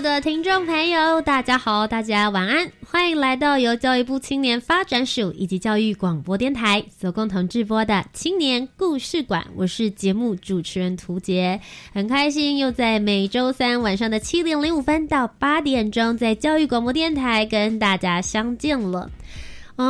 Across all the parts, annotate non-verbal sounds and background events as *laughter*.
的听众朋友，大家好，大家晚安，欢迎来到由教育部青年发展署以及教育广播电台所共同制播的青年故事馆。我是节目主持人涂杰，很开心又在每周三晚上的七点零五分到八点钟，在教育广播电台跟大家相见了。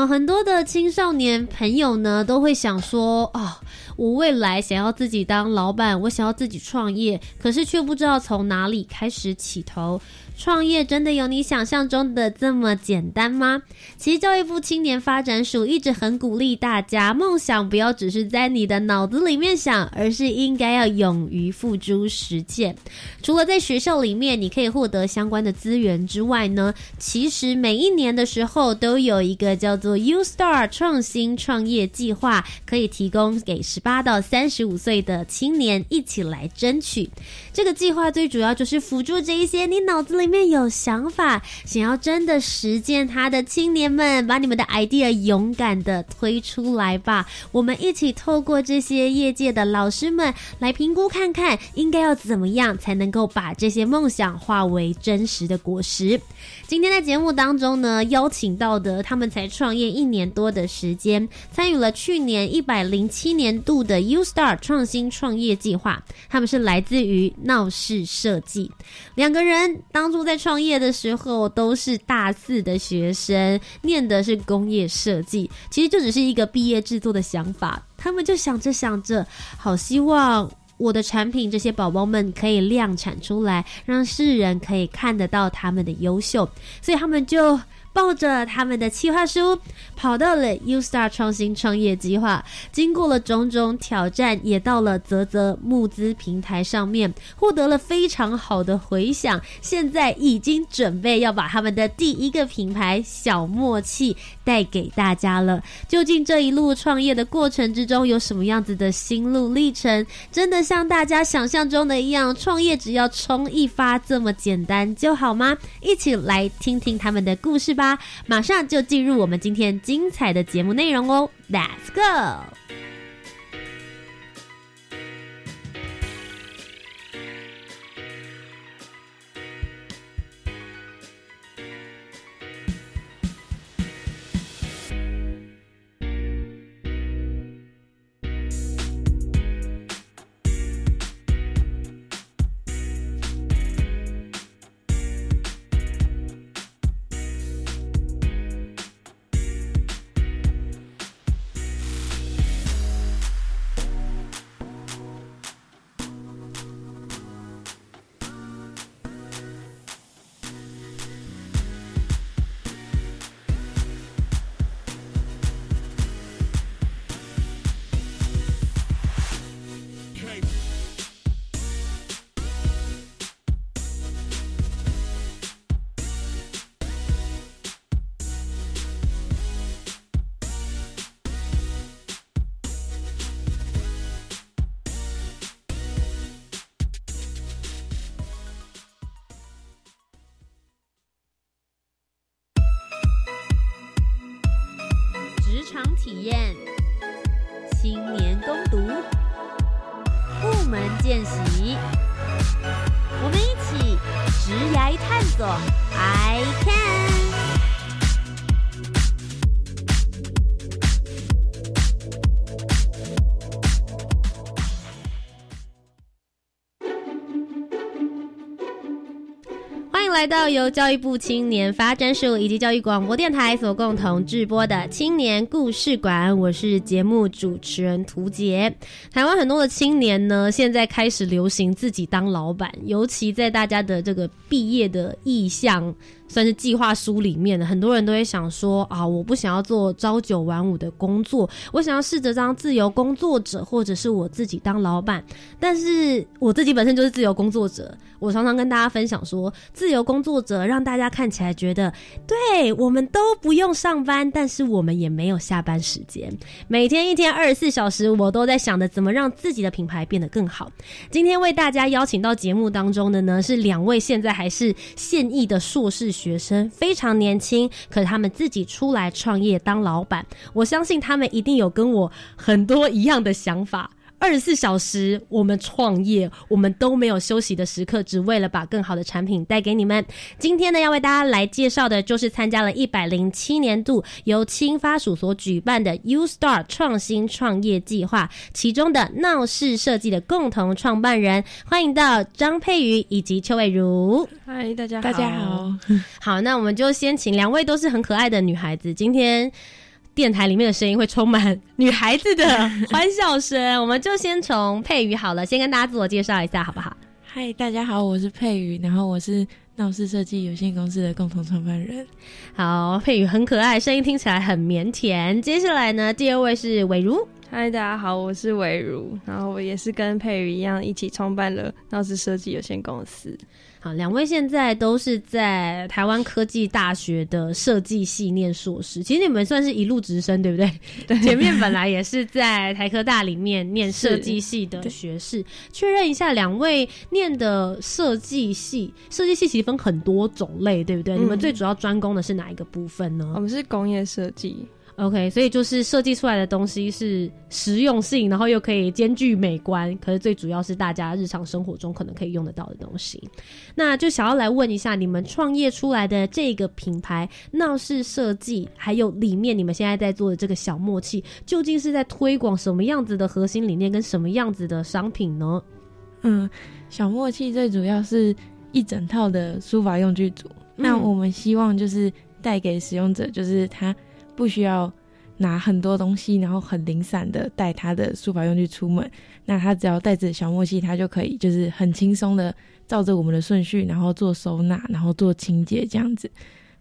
很多的青少年朋友呢，都会想说啊，我未来想要自己当老板，我想要自己创业，可是却不知道从哪里开始起头。创业真的有你想象中的这么简单吗？其实教育部青年发展署一直很鼓励大家，梦想不要只是在你的脑子里面想，而是应该要勇于付诸实践。除了在学校里面你可以获得相关的资源之外呢，其实每一年的时候都有一个叫做 U Star 创新创业计划，可以提供给十八到三十五岁的青年一起来争取。这个计划最主要就是辅助这一些你脑子里面有想法，想要真的实践它的青年们，把你们的 idea 勇敢的推出来吧。我们一起透过这些业界的老师们来评估看看，应该要怎么样才能够把这些梦想化为真实的果实。今天在节目当中呢，邀请到的他们才创业一年多的时间，参与了去年一百零七年度的 U Star 创新创业计划。他们是来自于闹市设计，两个人当初在创业的时候都是大四的学生，念的是工业设计，其实就只是一个毕业制作的想法。他们就想着想着，好希望。我的产品，这些宝宝们可以量产出来，让世人可以看得到他们的优秀，所以他们就抱着他们的企划书，跑到了 U Star 创新创业计划，经过了种种挑战，也到了泽泽募资平台上面，获得了非常好的回响。现在已经准备要把他们的第一个品牌小默契带给大家了。究竟这一路创业的过程之中有什么样子的心路历程？真的像大家想象中的一样，创业只要冲一发这么简单就好吗？一起来听听他们的故事吧！马上就进入我们今天精彩的节目内容哦，Let's go！体验、青年攻读、部门见习，我们一起直涯探索。到由教育部青年发展署以及教育广播电台所共同制播的青年故事馆。我是节目主持人涂杰。台湾很多的青年呢，现在开始流行自己当老板，尤其在大家的这个毕业的意向。算是计划书里面的，很多人都会想说啊，我不想要做朝九晚五的工作，我想要试着当自由工作者，或者是我自己当老板。但是我自己本身就是自由工作者，我常常跟大家分享说，自由工作者让大家看起来觉得，对我们都不用上班，但是我们也没有下班时间，每天一天二十四小时，我都在想着怎么让自己的品牌变得更好。今天为大家邀请到节目当中的呢，是两位现在还是现役的硕士。学生非常年轻，可是他们自己出来创业当老板，我相信他们一定有跟我很多一样的想法。二十四小时，我们创业，我们都没有休息的时刻，只为了把更好的产品带给你们。今天呢，要为大家来介绍的，就是参加了一百零七年度由青发署所举办的 U Star 创新创业计划，其中的闹市设计的共同创办人，欢迎到张佩瑜以及邱伟如。嗨，大家好大家好，好，那我们就先请两位都是很可爱的女孩子，今天。电台里面的声音会充满女孩子的 *laughs* 欢笑声，我们就先从佩瑜好了，先跟大家自我介绍一下，好不好？嗨，大家好，我是佩瑜，然后我是闹市设计有限公司的共同创办人。好，佩瑜很可爱，声音听起来很腼腆。接下来呢，第二位是伟如。嗨，大家好，我是伟如，然后我也是跟佩瑜一样，一起创办了闹市设计有限公司。好，两位现在都是在台湾科技大学的设计系念硕士，其实你们算是一路直升，对不对？*laughs* 对，前面本来也是在台科大里面念设计系的学士。确认一下，两位念的设计系，设计系其实分很多种类，对不对？你们最主要专攻的是哪一个部分呢？我们是工业设计。OK，所以就是设计出来的东西是实用性，然后又可以兼具美观，可是最主要是大家日常生活中可能可以用得到的东西。那就想要来问一下，你们创业出来的这个品牌闹市设计，还有里面你们现在在做的这个小默契，究竟是在推广什么样子的核心理念跟什么样子的商品呢？嗯，小默契最主要是一整套的书法用具组，那我们希望就是带给使用者，就是他。不需要拿很多东西，然后很零散的带他的书法用具出门。那他只要带着小默契，他就可以就是很轻松的照着我们的顺序，然后做收纳，然后做清洁这样子。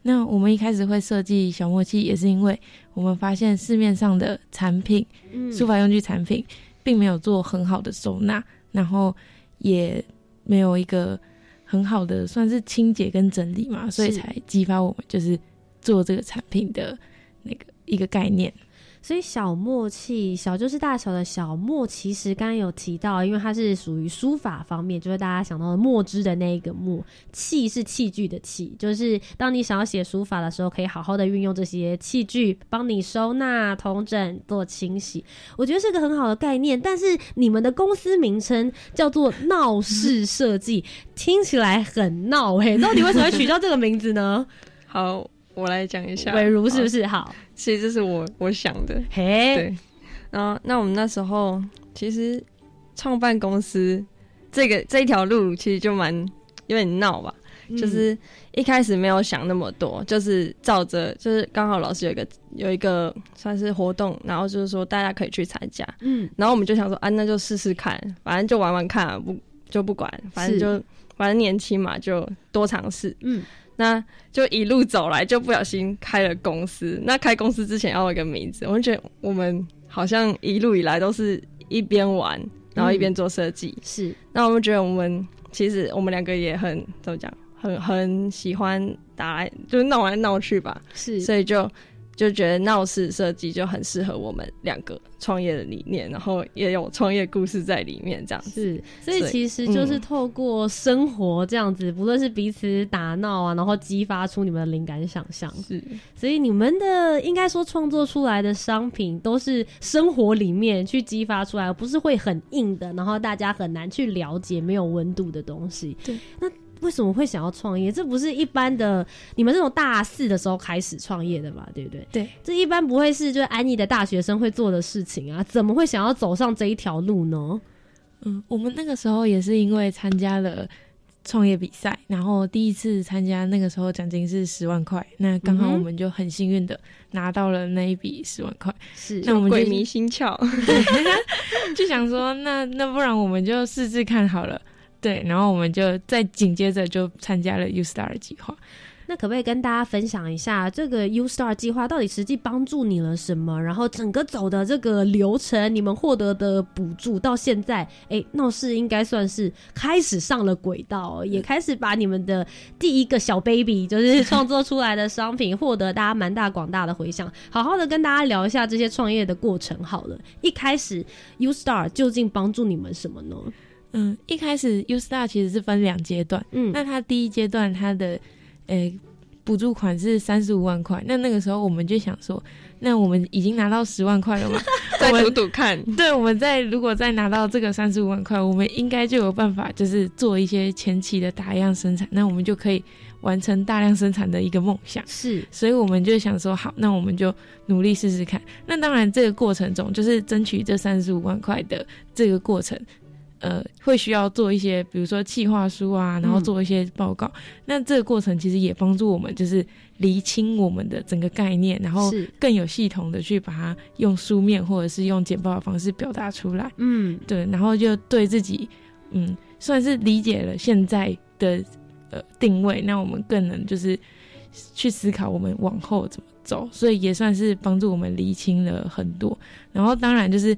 那我们一开始会设计小默契，也是因为我们发现市面上的产品，嗯书法用具产品，并没有做很好的收纳，然后也没有一个很好的算是清洁跟整理嘛，所以才激发我们就是做这个产品的。那个一个概念，所以小默契小就是大小的小默，其实刚刚有提到，因为它是属于书法方面，就是大家想到的墨汁的那一个墨，器是器具的器，就是当你想要写书法的时候，可以好好的运用这些器具，帮你收纳、同整、做清洗。我觉得是个很好的概念，但是你们的公司名称叫做闹市设计，听起来很闹嘿，到底为什么会取叫这个名字呢？好。我来讲一下，伟如是不是？好？其实这是我我想的，嘿，对。然后那我们那时候其实创办公司这个这一条路其实就蛮有点闹吧，就是一开始没有想那么多，就是照着就是刚好老师有一个有一个算是活动，然后就是说大家可以去参加，嗯，然后我们就想说啊，那就试试看，反正就玩玩看，不就不管，反正就反正年轻嘛，就多尝试，嗯。那就一路走来，就不小心开了公司。那开公司之前要有一个名字，我就觉得我们好像一路以来都是一边玩，然后一边做设计。是，那我们觉得我们其实我们两个也很怎么讲，很很喜欢打，就是闹来闹去吧。是，所以就。就觉得闹市设计就很适合我们两个创业的理念，然后也有创业故事在里面，这样是，所以其实就是透过生活这样子，不论是彼此打闹啊，然后激发出你们的灵感想象，是，所以你们的应该说创作出来的商品都是生活里面去激发出来，不是会很硬的，然后大家很难去了解没有温度的东西。对，那。为什么会想要创业？这不是一般的你们这种大四的时候开始创业的嘛？对不对？对，这一般不会是就是安逸的大学生会做的事情啊！怎么会想要走上这一条路呢？嗯，我们那个时候也是因为参加了创业比赛，然后第一次参加，那个时候奖金是十万块，那刚好我们就很幸运的拿到了那一笔十万块，是那我们鬼迷心窍，*laughs* 就想说，那那不然我们就试试看好了，对，然后我们就再紧接着就参加了 U Star 计划。那可不可以跟大家分享一下这个 U Star 计划到底实际帮助你了什么？然后整个走的这个流程，你们获得的补助到现在，哎，闹事应该算是开始上了轨道，也开始把你们的第一个小 baby 就是创作出来的商品获得大家蛮大广大的回响。好好的跟大家聊一下这些创业的过程好了。一开始 U Star 究竟帮助你们什么呢？嗯，一开始 U Star 其实是分两阶段，嗯，那它第一阶段它的。诶，补助款是三十五万块。那那个时候我们就想说，那我们已经拿到十万块了嘛，*laughs* 再赌赌看。对，我们再如果再拿到这个三十五万块，我们应该就有办法，就是做一些前期的打样生产，那我们就可以完成大量生产的一个梦想。是，所以我们就想说，好，那我们就努力试试看。那当然，这个过程中就是争取这三十五万块的这个过程。呃，会需要做一些，比如说企划书啊，然后做一些报告。那这个过程其实也帮助我们，就是厘清我们的整个概念，然后更有系统的去把它用书面或者是用简报的方式表达出来。嗯，对，然后就对自己，嗯，算是理解了现在的呃定位。那我们更能就是去思考我们往后怎么走，所以也算是帮助我们厘清了很多。然后当然就是。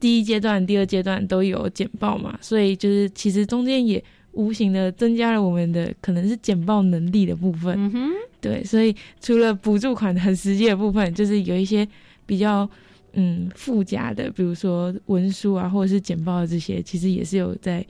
第一阶段、第二阶段都有简报嘛，所以就是其实中间也无形的增加了我们的可能是简报能力的部分。嗯哼，对，所以除了补助款很实际的部分，就是有一些比较嗯附加的，比如说文书啊，或者是简报的这些，其实也是有在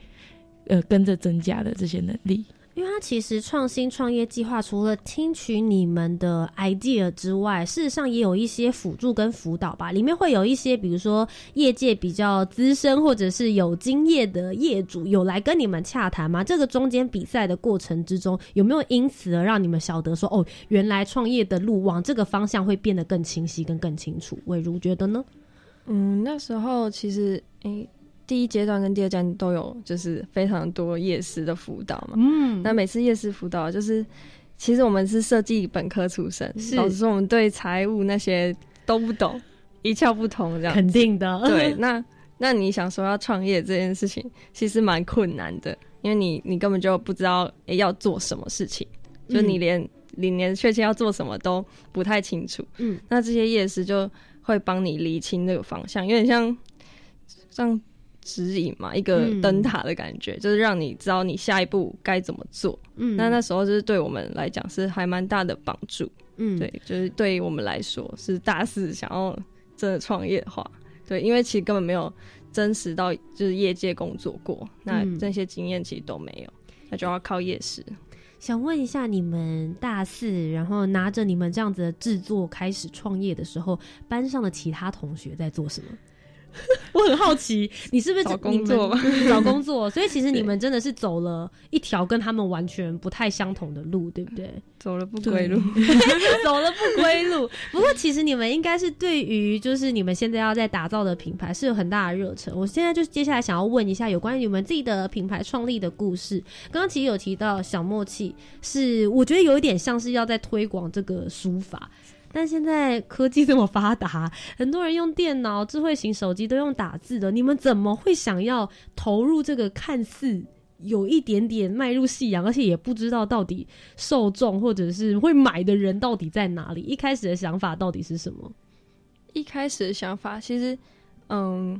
呃跟着增加的这些能力。因为它其实创新创业计划除了听取你们的 idea 之外，事实上也有一些辅助跟辅导吧。里面会有一些，比如说业界比较资深或者是有经验的业主，有来跟你们洽谈吗？这个中间比赛的过程之中，有没有因此而让你们晓得说，哦，原来创业的路往这个方向会变得更清晰跟更清楚？魏如觉得呢？嗯，那时候其实诶。第一阶段跟第二阶段都有，就是非常多夜师的辅导嘛。嗯，那每次夜师辅导，就是其实我们是设计本科出身，老实说我们对财务那些都不懂，一窍不通这样。肯定的。对，*laughs* 那那你想说要创业这件事情，其实蛮困难的，因为你你根本就不知道诶要做什么事情，就你连你连确切要做什么都不太清楚。嗯，那这些夜师就会帮你理清这个方向，有点像像。指引嘛，一个灯塔的感觉，就是让你知道你下一步该怎么做。嗯，那那时候就是对我们来讲是还蛮大的帮助。嗯，对，就是对于我们来说是大四想要真的创业的话，对，因为其实根本没有真实到就是业界工作过，那这些经验其实都没有，那就要靠夜市。想问一下，你们大四然后拿着你们这样子的制作开始创业的时候，班上的其他同学在做什么？*laughs* 我很好奇，你是不是找工作？*laughs* 找工作，*laughs* 所以其实你们真的是走了一条跟他们完全不太相同的路，对不对？走了不归路，走了不归路。不过其实你们应该是对于就是你们现在要在打造的品牌是有很大的热忱。我现在就接下来想要问一下有关于你们自己的品牌创立的故事。刚刚其实有提到小默契，是我觉得有一点像是要在推广这个书法。但现在科技这么发达，很多人用电脑、智慧型手机都用打字的，你们怎么会想要投入这个看似有一点点迈入夕阳，而且也不知道到底受众或者是会买的人到底在哪里？一开始的想法到底是什么？一开始的想法其实，嗯，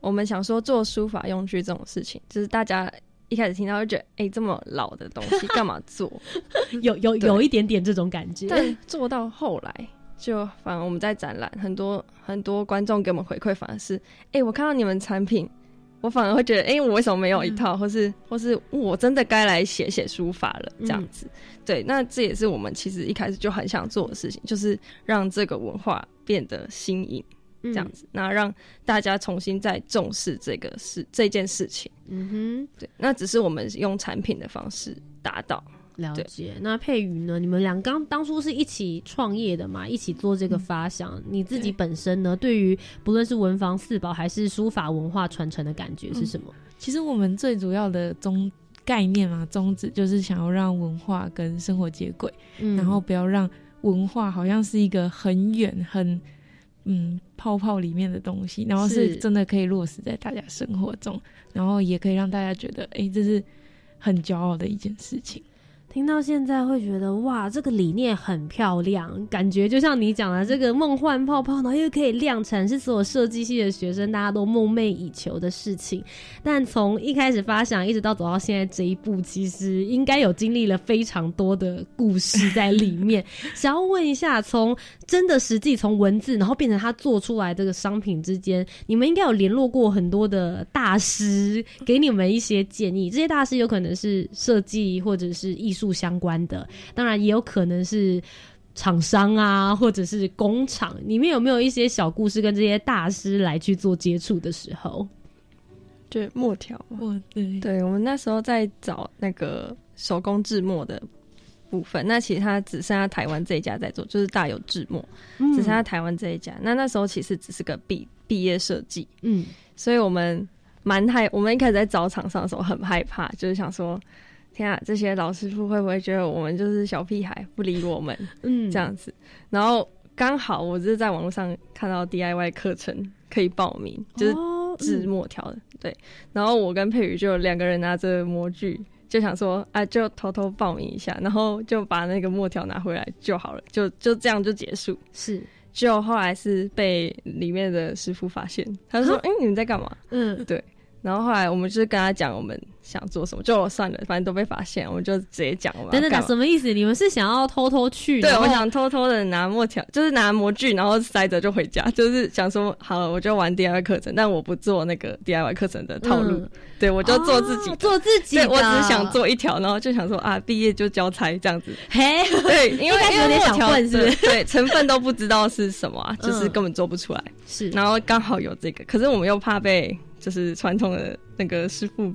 我们想说做书法用具这种事情，就是大家一开始听到就觉得，哎，这么老的东西干嘛做？*laughs* 有有有一点点这种感觉，但做到后来，就反而我们在展览，很多很多观众给我们回馈，反而是，哎，我看到你们产品，我反而会觉得，哎，我为什么没有一套，或是或是我真的该来写写书法了，这样子。对，那这也是我们其实一开始就很想做的事情，就是让这个文化变得新颖。这样子，那让大家重新再重视这个事这件事情。嗯哼，对，那只是我们用产品的方式达到。了解。那佩瑜呢？你们俩刚当初是一起创业的嘛？一起做这个发想。你自己本身呢？对于不论是文房四宝还是书法文化传承的感觉是什么？其实我们最主要的宗概念嘛，宗旨就是想要让文化跟生活接轨，然后不要让文化好像是一个很远很嗯泡泡里面的东西，然后是真的可以落实在大家生活中，然后也可以让大家觉得，哎，这是很骄傲的一件事情。听到现在会觉得哇，这个理念很漂亮，感觉就像你讲的这个梦幻泡泡，然后又可以量产，是所有设计系的学生大家都梦寐以求的事情。但从一开始发想，一直到走到现在这一步，其实应该有经历了非常多的故事在里面。想要问一下，从真的实际从文字，然后变成他做出来这个商品之间，你们应该有联络过很多的大师，给你们一些建议。这些大师有可能是设计或者是艺术。相关的，当然也有可能是厂商啊，或者是工厂。里面有没有一些小故事，跟这些大师来去做接触的时候？对，墨条，墨对，对我们那时候在找那个手工制墨的部分，那其实他只剩下台湾这一家在做，就是大有制墨，只剩下台湾这一家。那那时候其实只是个毕毕业设计，嗯，所以我们蛮害，我们一开始在找厂商的时候很害怕，就是想说。天啊，这些老师傅会不会觉得我们就是小屁孩，不理我们？嗯，这样子。然后刚好我是在网络上看到 DIY 课程可以报名，就是制墨条的。对。然后我跟佩宇就两个人拿着模具，就想说啊，就偷偷报名一下，然后就把那个墨条拿回来就好了，就就这样就结束。是。就后来是被里面的师傅发现，他说：“哎，你们在干嘛？”嗯，对。然后后来我们就是跟他讲我们想做什么，就算了，反正都被发现，我们就直接讲我们。等等等，什么意思？你们是想要偷偷去？对，我想偷偷的拿墨条，就是拿模具，然后塞着就回家，就是想说好了，我就玩 DIY 课程，但我不做那个 DIY 课程的套路，对我就做自己，做自己。对我只想做一条，然后就想说啊，毕业就交差这样子。嘿，对，因为有点想问，是不是？对，成分都不知道是什么，就是根本做不出来。是，然后刚好有这个，可是我们又怕被。就是传统的那个师傅。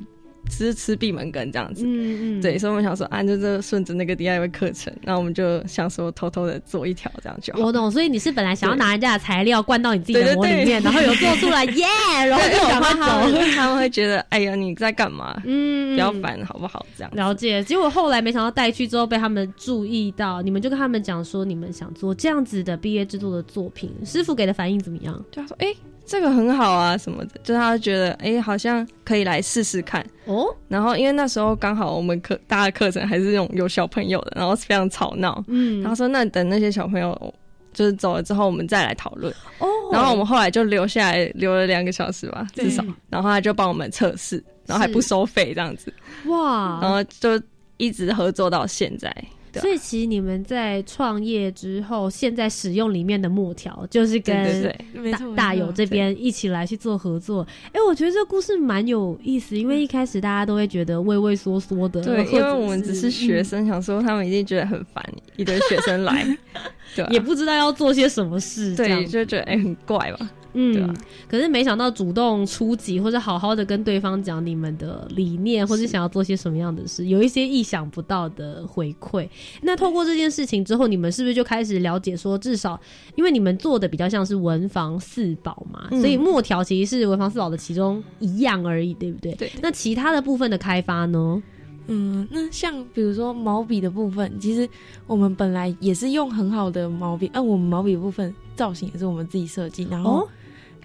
吃吃闭门羹这样子，嗯嗯，对，所以我们想说，按照这顺着那个 DIY 课程，那我们就想说偷偷的做一条这样就好。我懂，所以你是本来想要拿人家的材料灌到你自己的模里面，然后有做出来，*laughs* 耶，然后就赶快走。他们会觉得，哎呀，你在干嘛？嗯，不要烦，好不好？这样了解。结果后来没想到带去之后被他们注意到，你们就跟他们讲说，你们想做这样子的毕业制作的作品，师傅给的反应怎么样？就他说，哎。这个很好啊，什么的，就是他觉得，哎，好像可以来试试看哦。然后因为那时候刚好我们课大家课程还是那种有小朋友的，然后非常吵闹。嗯，然后说那等那些小朋友就是走了之后，我们再来讨论。哦。然后我们后来就留下来，留了两个小时吧，至少。然后他就帮我们测试，然后还不收费这样子。哇。然后就一直合作到现在。所以其实你们在创业之后，现在使用里面的木条，就是跟大大友这边一起来去做合作。哎，我觉得这个故事蛮有意思，因为一开始大家都会觉得畏畏缩缩的，对，因为我们只是学生，想说他们一定觉得很烦，一堆学生来，*laughs* 对，也不知道要做些什么事，对，就觉得哎很怪吧。嗯，可是没想到主动出击，或者好好的跟对方讲你们的理念，或者想要做些什么样的事，有一些意想不到的回馈。那透过这件事情之后，你们是不是就开始了解说，至少因为你们做的比较像是文房四宝嘛，所以墨条其实是文房四宝的其中一样而已，对不对？对。那其他的部分的开发呢？嗯，那像比如说毛笔的部分，其实我们本来也是用很好的毛笔，嗯，我们毛笔部分造型也是我们自己设计，然后。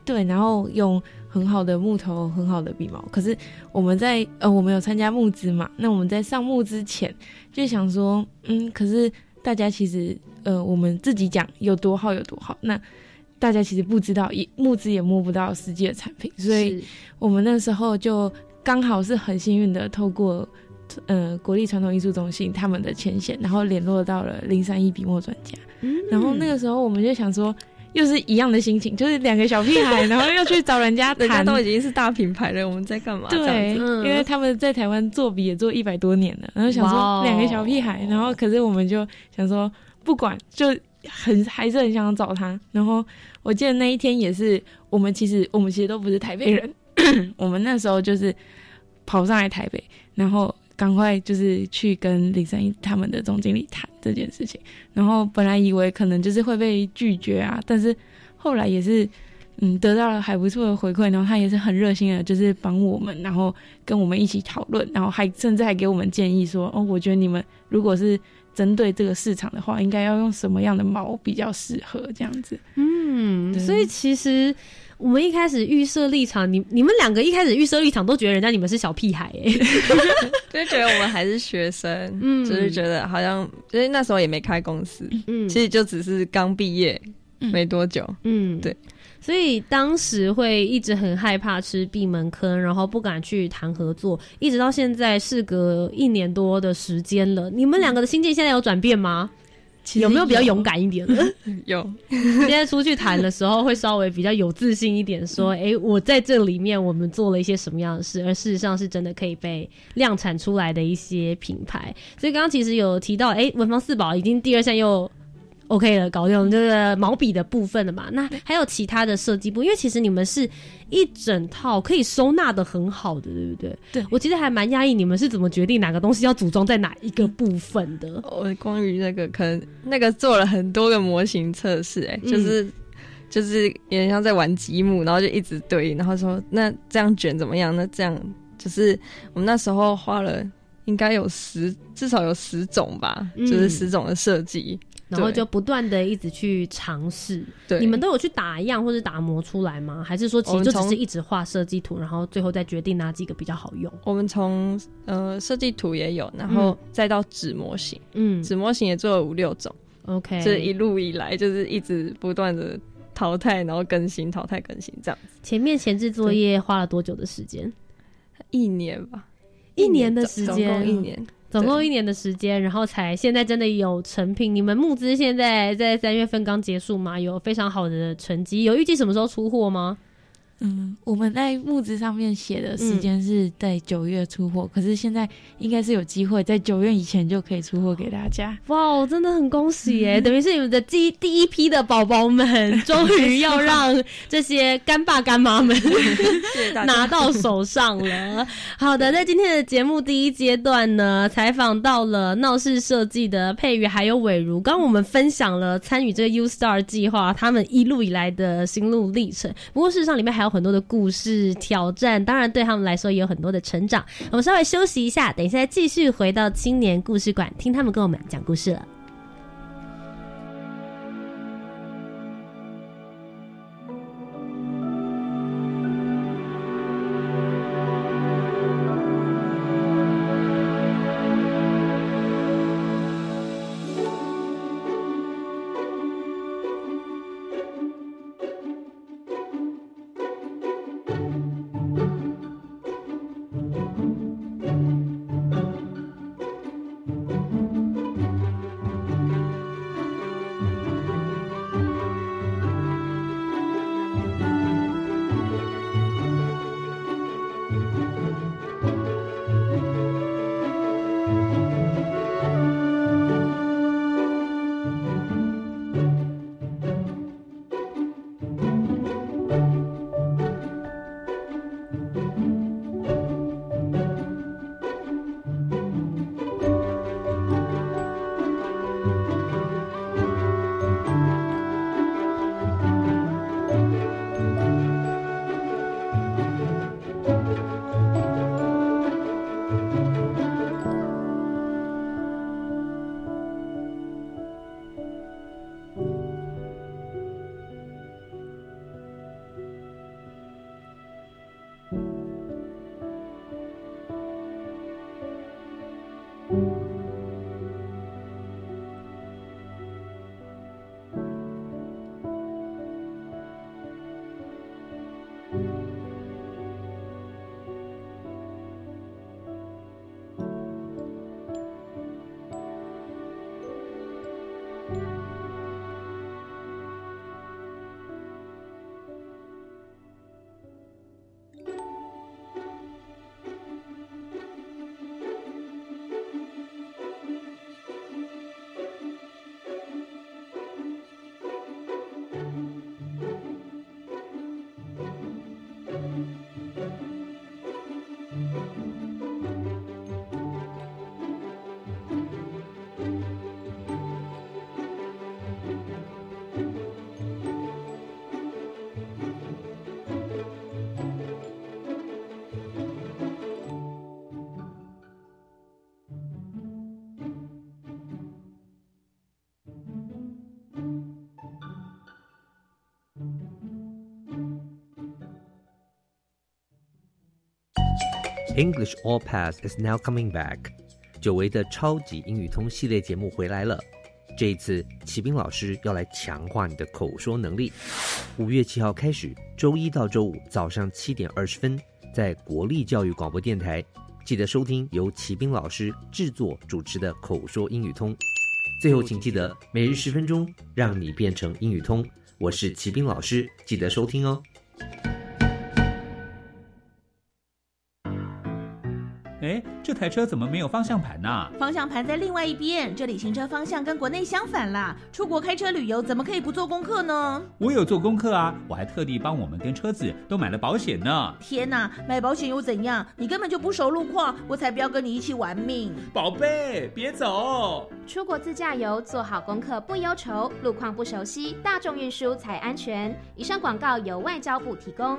对，然后用很好的木头、很好的笔毛。可是我们在呃，我们有参加募资嘛？那我们在上募之前就想说，嗯，可是大家其实呃，我们自己讲有多好有多好，那大家其实不知道，也募资也摸不到实际的产品。所以我们那时候就刚好是很幸运的，透过呃国立传统艺术中心他们的前线，然后联络到了零三一笔墨专家。嗯，然后那个时候我们就想说。又是一样的心情，就是两个小屁孩，然后又去找人家谈，人家都已经是大品牌了，我们在干嘛？对，因为他们在台湾做笔也做一百多年了，然后想说两个小屁孩，然后可是我们就想说不管，就很还是很想找他。然后我记得那一天也是，我们其实我们其实都不是台北人，*coughs* 我们那时候就是跑上来台北，然后。赶快就是去跟李三一他们的总经理谈这件事情，然后本来以为可能就是会被拒绝啊，但是后来也是，嗯得到了还不错的回馈，然后他也是很热心的，就是帮我们，然后跟我们一起讨论，然后还甚至还给我们建议说，哦，我觉得你们如果是针对这个市场的话，应该要用什么样的毛比较适合这样子。嗯，所以其实我们一开始预设立场，你你们两个一开始预设立场都觉得人家你们是小屁孩哎，*laughs* 就觉得我们还是学生，嗯，就是觉得好像因为那时候也没开公司，嗯，其实就只是刚毕业没多久，嗯，对。所以当时会一直很害怕吃闭门坑，然后不敢去谈合作，一直到现在事隔一年多的时间了。你们两个的心境现在有转变吗？有没有比较勇敢一点的？*laughs* 有，现在出去谈的时候会稍微比较有自信一点，说：“ *laughs* 哎，我在这里面我们做了一些什么样的事，而事实上是真的可以被量产出来的一些品牌。”所以刚刚其实有提到，哎，文房四宝已经第二项又。OK 了，搞定这个毛笔的部分了嘛？那还有其他的设计部，因为其实你们是一整套可以收纳的很好的，对不对？对，我其实还蛮压抑，你们是怎么决定哪个东西要组装在哪一个部分的？我关于那个，可能那个做了很多个模型测试，哎，就是就是有点像在玩积木，然后就一直堆，然后说那这样卷怎么样？那这样就是我们那时候花了应该有十，至少有十种吧，就是十种的设计。然后就不断的一直去尝试，对，你们都有去打样或者打磨出来吗？还是说其实就只是一直画设计图，然后最后再决定哪几个比较好用？我们从呃设计图也有，然后再到纸模型，嗯，纸模型也做了五六种，OK，这一路以来就是一直不断的淘汰，然后更新，淘汰更新这样子。前面前置作业花了多久的时间？一年吧，一年的时间，一年。总共一年的时间，然后才现在真的有成品。你们募资现在在三月份刚结束嘛？有非常好的成绩，有预计什么时候出货吗？嗯，我们在木子上面写的时间是在九月出货，可是现在应该是有机会在九月以前就可以出货给大家。哇，真的很恭喜耶！等于是你们的第第一批的宝宝们，终于要让这些干爸干妈们 *laughs* *laughs* 拿到手上了。好的，在今天的节目第一阶段呢，采访到了闹市设计的佩瑜还有伟如，刚我们分享了参与这个 U Star 计划他们一路以来的心路历程。不过事实上里面还有。很多的故事挑战，当然对他们来说也有很多的成长。我们稍微休息一下，等一下继续回到青年故事馆，听他们跟我们讲故事了。English All Pass is now coming back。久违的超级英语通系列节目回来了。这一次，骑兵老师要来强化你的口说能力。五月七号开始，周一到周五早上七点二十分，在国立教育广播电台，记得收听由骑兵老师制作主持的口说英语通。最后，请记得每日十分钟，让你变成英语通。我是骑兵老师，记得收听哦。这台车怎么没有方向盘呢？方向盘在另外一边，这里行车方向跟国内相反啦。出国开车旅游怎么可以不做功课呢？我有做功课啊，我还特地帮我们跟车子都买了保险呢。天哪，买保险又怎样？你根本就不熟路况，我才不要跟你一起玩命。宝贝，别走！出国自驾游做好功课不忧愁，路况不熟悉，大众运输才安全。以上广告由外交部提供。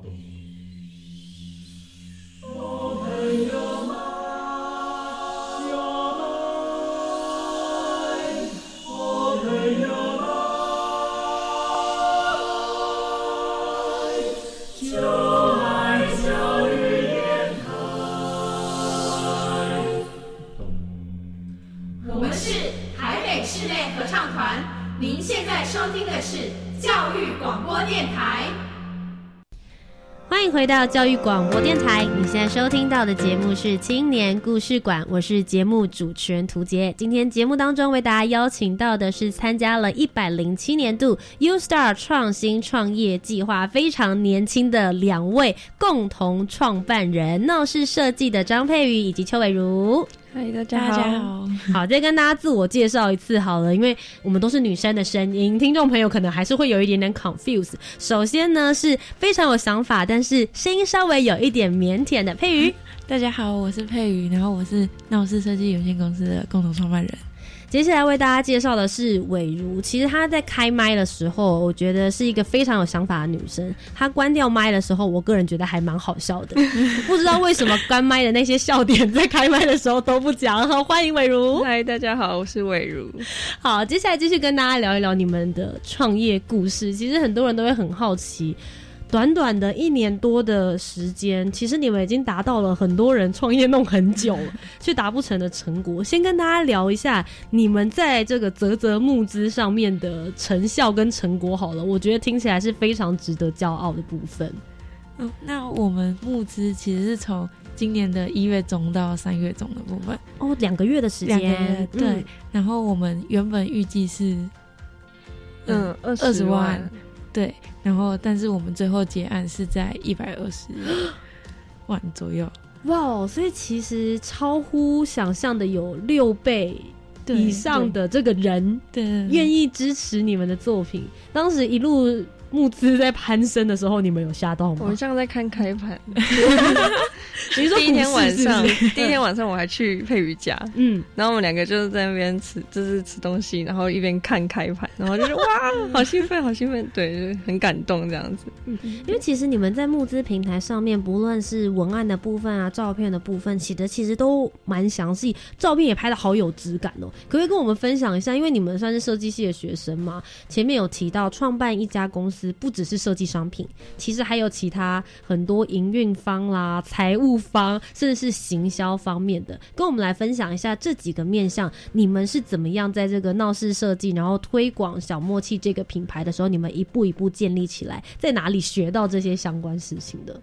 的朋友们朋友们朋友们，秋来小雨烟台，我们是台北室内合唱团，您现在收听的是教育广播电台。欢迎回到教育广播电台，你现在收听到的节目是青年故事馆，我是节目主持人涂杰。今天节目当中为大家邀请到的是参加了一百零七年度 U Star 创新创业计划非常年轻的两位共同创办人，闹市设计的张佩瑜以及邱伟如。嗨，大家好，好，再跟大家自我介绍一次好了，因为我们都是女生的声音，听众朋友可能还是会有一点点 confuse。首先呢，是非常有想法，但是声音稍微有一点腼腆的佩瑜。大家好，我是佩瑜，然后我是闹市设计有限公司的共同创办人。接下来为大家介绍的是伟如，其实她在开麦的时候，我觉得是一个非常有想法的女生。她关掉麦的时候，我个人觉得还蛮好笑的。*laughs* 不知道为什么关麦的那些笑点，在开麦的时候都不讲。好，欢迎伟如。*laughs* 嗨，大家好，我是伟如。好，接下来继续跟大家聊一聊你们的创业故事。其实很多人都会很好奇。短短的一年多的时间，其实你们已经达到了很多人创业弄很久却达不成的成果。先跟大家聊一下你们在这个泽泽募资上面的成效跟成果好了，我觉得听起来是非常值得骄傲的部分。嗯，那我们募资其实是从今年的一月中到三月中的部分哦，两个月的时间，对。然后我们原本预计是嗯二二十万。对，然后但是我们最后结案是在一百二十 *gasps* 万左右，哇！所以其实超乎想象的有六倍以上的这个人，对，愿意支持你们的作品。当时一路募资在攀升的时候，你们有吓到吗？我们像在看开盘。*laughs* 你说第一天晚上，第一天晚上我还去佩瑜家，嗯，然后我们两个就是在那边吃，就是吃东西，然后一边看开盘，然后就是 *laughs* 哇，好兴奋，好兴奋，对，就很感动这样子。嗯，因为其实你们在募资平台上面，不论是文案的部分啊，照片的部分，写的其实都蛮详细，照片也拍的好有质感哦。可不可以跟我们分享一下？因为你们算是设计系的学生嘛，前面有提到创办一家公司，不只是设计商品，其实还有其他很多营运方啦、财务。方甚至是行销方面的，跟我们来分享一下这几个面向，你们是怎么样在这个闹市设计，然后推广小默契这个品牌的时候，你们一步一步建立起来，在哪里学到这些相关事情的？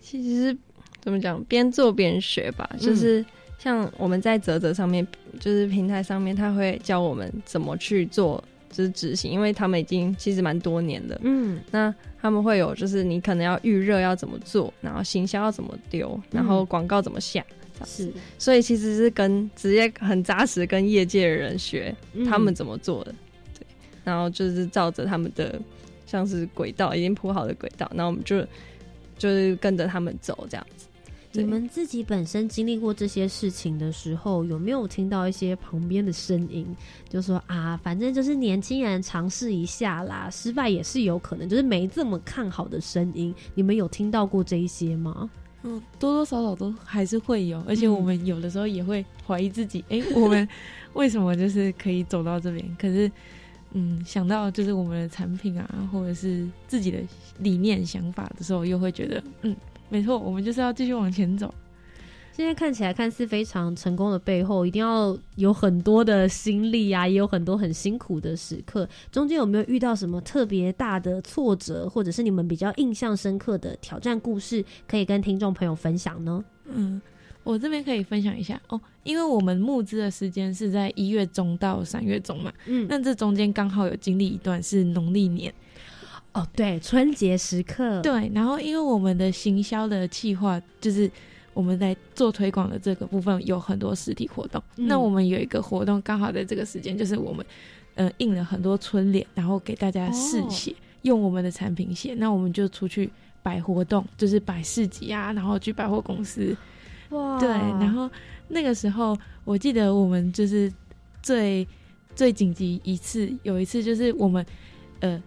其实怎么讲，边做边学吧，就是像我们在泽泽上面，就是平台上面，他会教我们怎么去做。就是执行，因为他们已经其实蛮多年的，嗯，那他们会有，就是你可能要预热要怎么做，然后行销要怎么丢，然后广告怎么下，是，所以其实是跟直接很扎实跟业界的人学他们怎么做的，对，然后就是照着他们的像是轨道已经铺好的轨道，然后我们就就是跟着他们走这样子。你们自己本身经历过这些事情的时候，有没有听到一些旁边的声音，就说啊，反正就是年轻人尝试一下啦，失败也是有可能，就是没这么看好的声音，你们有听到过这一些吗？嗯，多多少少都还是会有，而且我们有的时候也会怀疑自己，哎，*laughs* 我们为什么就是可以走到这边？可是，嗯，想到就是我们的产品啊，或者是自己的理念想法的时候，又会觉得，嗯。没错，我们就是要继续往前走。现在看起来看似非常成功的背后，一定要有很多的心力啊，也有很多很辛苦的时刻。中间有没有遇到什么特别大的挫折，或者是你们比较印象深刻的挑战故事，可以跟听众朋友分享呢？嗯，我这边可以分享一下哦，因为我们募资的时间是在一月中到三月中嘛，嗯，那这中间刚好有经历一段是农历年。哦，对，春节时刻，对，然后因为我们的行销的计划，就是我们在做推广的这个部分有很多实体活动，那我们有一个活动刚好在这个时间，就是我们呃印了很多春联，然后给大家试写，用我们的产品写，那我们就出去摆活动，就是摆市集啊，然后去百货公司，哇，对，然后那个时候我记得我们就是最最紧急一次，有一次就是我们呃。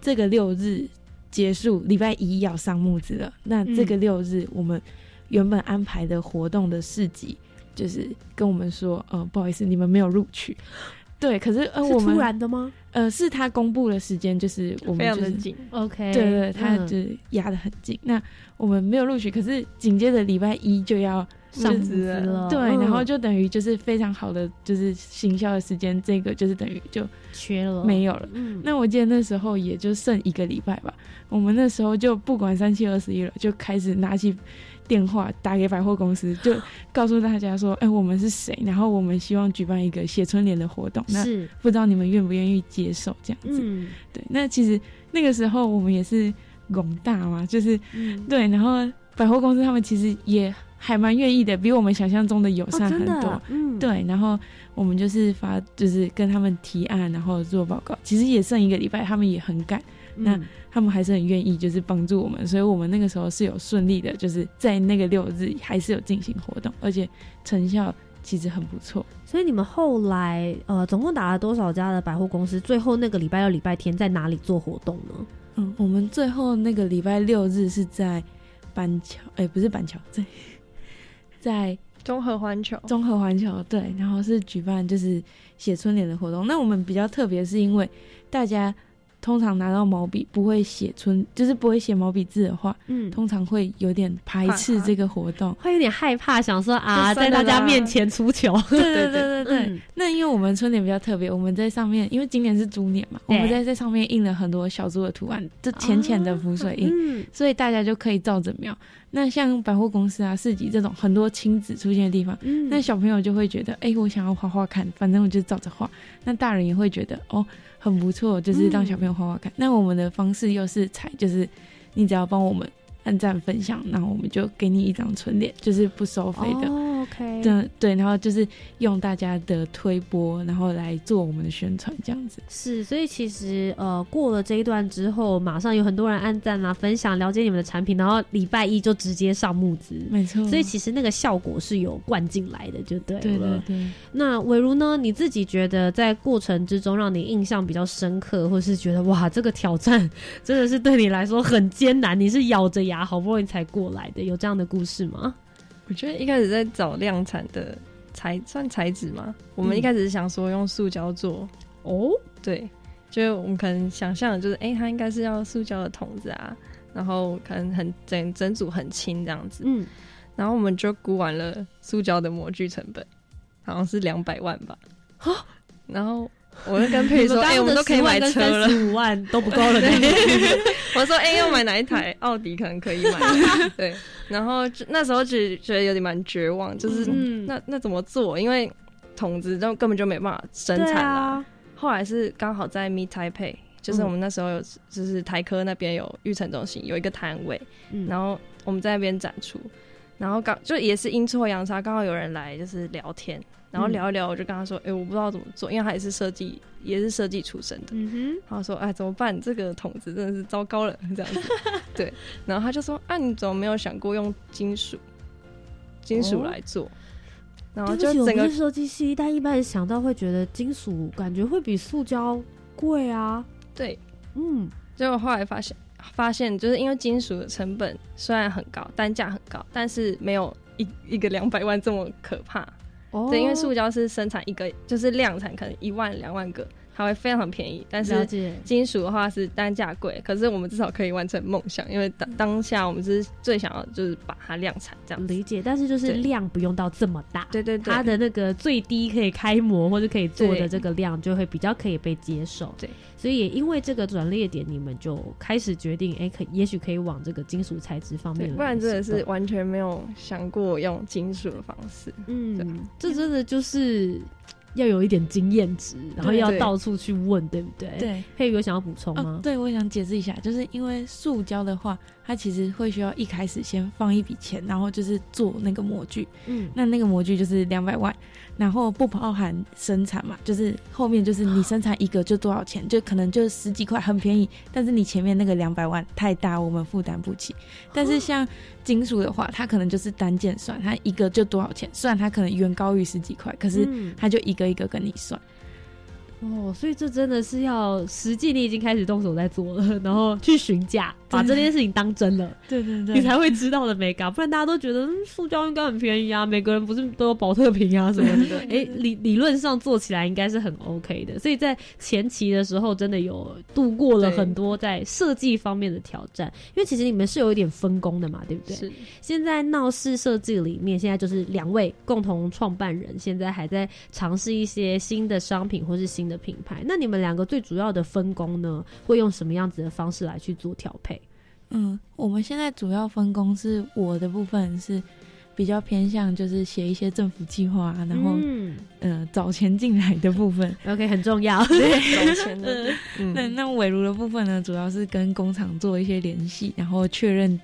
这个六日结束，礼拜一要上木子了。那这个六日，我们原本安排的活动的市集，就是跟我们说，呃，不好意思，你们没有录取。*laughs* 对，可是呃，我们突然的吗？呃，是他公布的时间，就是我们非常的紧。OK，对对，他就压的很紧。那我们没有录取，可是紧接着礼拜一就要。上资了，对，然后就等于就是非常好的就是行销的时间，这个就是等于就缺了，没有了。嗯，那我记得那时候也就剩一个礼拜吧，我们那时候就不管三七二十一了，就开始拿起电话打给百货公司，就 *laughs* 告诉大家说，哎，我们是谁，然后我们希望举办一个写春联的活动，那不知道你们愿不愿意接受这样子？嗯，对，那其实那个时候我们也是广大嘛，就是对，然后百货公司他们其实也。还蛮愿意的，比我们想象中的友善很多。嗯，对，然后我们就是发，就是跟他们提案，然后做报告。其实也剩一个礼拜，他们也很赶，那他们还是很愿意，就是帮助我们。所以我们那个时候是有顺利的，就是在那个六日还是有进行活动，而且成效其实很不错。所以你们后来呃，总共打了多少家的百货公司？最后那个礼拜六、礼拜天在哪里做活动呢？嗯，我们最后那个礼拜六日是在板桥，哎，不是板桥，在。在综合环球，综合环球对，然后是举办就是写春联的活动。那我们比较特别，是因为大家。通常拿到毛笔不会写春，就是不会写毛笔字的话，嗯，通常会有点排斥这个活动，会有点害怕，想说啊，在大家面前出糗。*laughs* 对对对对对。那因为我们春联比较特别，我们在上面，因为今年是猪年嘛，我们在在上面印了很多小猪的图案，这浅浅的浮水印，所以大家就可以照着描。那像百货公司啊、市集这种很多亲子出现的地方，那小朋友就会觉得，哎，我想要画画看，反正我就照着画。那大人也会觉得，哦。很不错，就是让小朋友画画看。那我们的方式又是采，就是你只要帮我们按赞分享，然后我们就给你一张春联，就是不收费的。OK，对对，然后就是用大家的推播，然后来做我们的宣传，这样子是。所以其实呃，过了这一段之后，马上有很多人按赞啊，分享，了解你们的产品，然后礼拜一就直接上募资，没错。所以其实那个效果是有灌进来的，就对了。对对对。那伟如呢？你自己觉得在过程之中让你印象比较深刻，或是觉得哇，这个挑战真的是对你来说很艰难，你是咬着牙好不容易才过来的，有这样的故事吗？我觉得一开始在找量产的材算材质吗，我们一开始是想说用塑胶做。哦，对，就是我们可能想象的就是，哎，它应该是要塑胶的桶子啊，然后可能很整整组很轻这样子，嗯，然后我们就估完了塑胶的模具成本，好像是两百万吧，然后。我就跟佩说：“哎，我们都可以买车了，十五万都不够了。*laughs* ” *laughs* 我说：“哎，要买哪一台？奥迪可能可以买。*laughs* ”对，然后那时候只觉得有点蛮绝望，就是那那怎么做？因为筒子都根本就没办法生产了。后来是刚好在 Meet Taipei，就是我们那时候有，就是台科那边有育成中心有一个摊位，然后我们在那边展出，然后刚就也是阴错阳差，刚好有人来就是聊天。然后聊一聊，我就跟他说：“哎，我不知道怎么做，因为他也是设计，也是设计出身的。”嗯哼，他说：“哎，怎么办？这个筒子真的是糟糕了，这样子。*laughs* ”对，然后他就说：“啊，你怎么没有想过用金属，金属来做？”然后就整个设计系，但一般人想到会觉得金属感觉会比塑胶贵啊。对，嗯，结果后来发现，发现就是因为金属的成本虽然很高，单价很高，但是没有一一个两百万这么可怕。哦，对，因为塑胶是生产一个就是量产可能一万两万个。它会非常便宜，但是金属的话是单价贵。可是我们至少可以完成梦想，因为当当下我们是最想要就是把它量产这样理解。但是就是量不用到这么大，对对对，它的那个最低可以开模或者可以做的这个量就会比较可以被接受。对，所以也因为这个转捩点，你们就开始决定，哎，可也许可以往这个金属材质方面。不然真的是完全没有想过用金属的方式。嗯，这真的就是。要有一点经验值，然后要到处去问，对不对？对，佩瑜有想要补充吗？对，我想解释一下，就是因为塑胶的话。它其实会需要一开始先放一笔钱，然后就是做那个模具，嗯，那那个模具就是两百万，然后不包含生产嘛，就是后面就是你生产一个就多少钱，就可能就十几块，很便宜。但是你前面那个两百万太大，我们负担不起。但是像金属的话，它可能就是单件算，它一个就多少钱，虽然它可能远高于十几块，可是它就一个一个跟你算。哦，所以这真的是要实际，你已经开始动手在做了，*laughs* 然后去询价，把这件事情当真了，对对对，你才会知道的美感。不然大家都觉得塑胶应该很便宜啊，每个人不是都有保特瓶啊什么的。哎，理理论上做起来应该是很 OK 的。所以在前期的时候，真的有度过了很多在设计方面的挑战。因为其实你们是有一点分工的嘛，对不对？是。现在闹市设计里面，现在就是两位共同创办人，现在还在尝试一些新的商品或是新。的品牌，那你们两个最主要的分工呢？会用什么样子的方式来去做调配？嗯，我们现在主要分工是我的部分是比较偏向就是写一些政府计划，然后嗯呃找钱进来的部分，OK 很重要。*laughs* 找钱的。那那伟如的部分呢，主要是跟工厂做一些联系，然后确认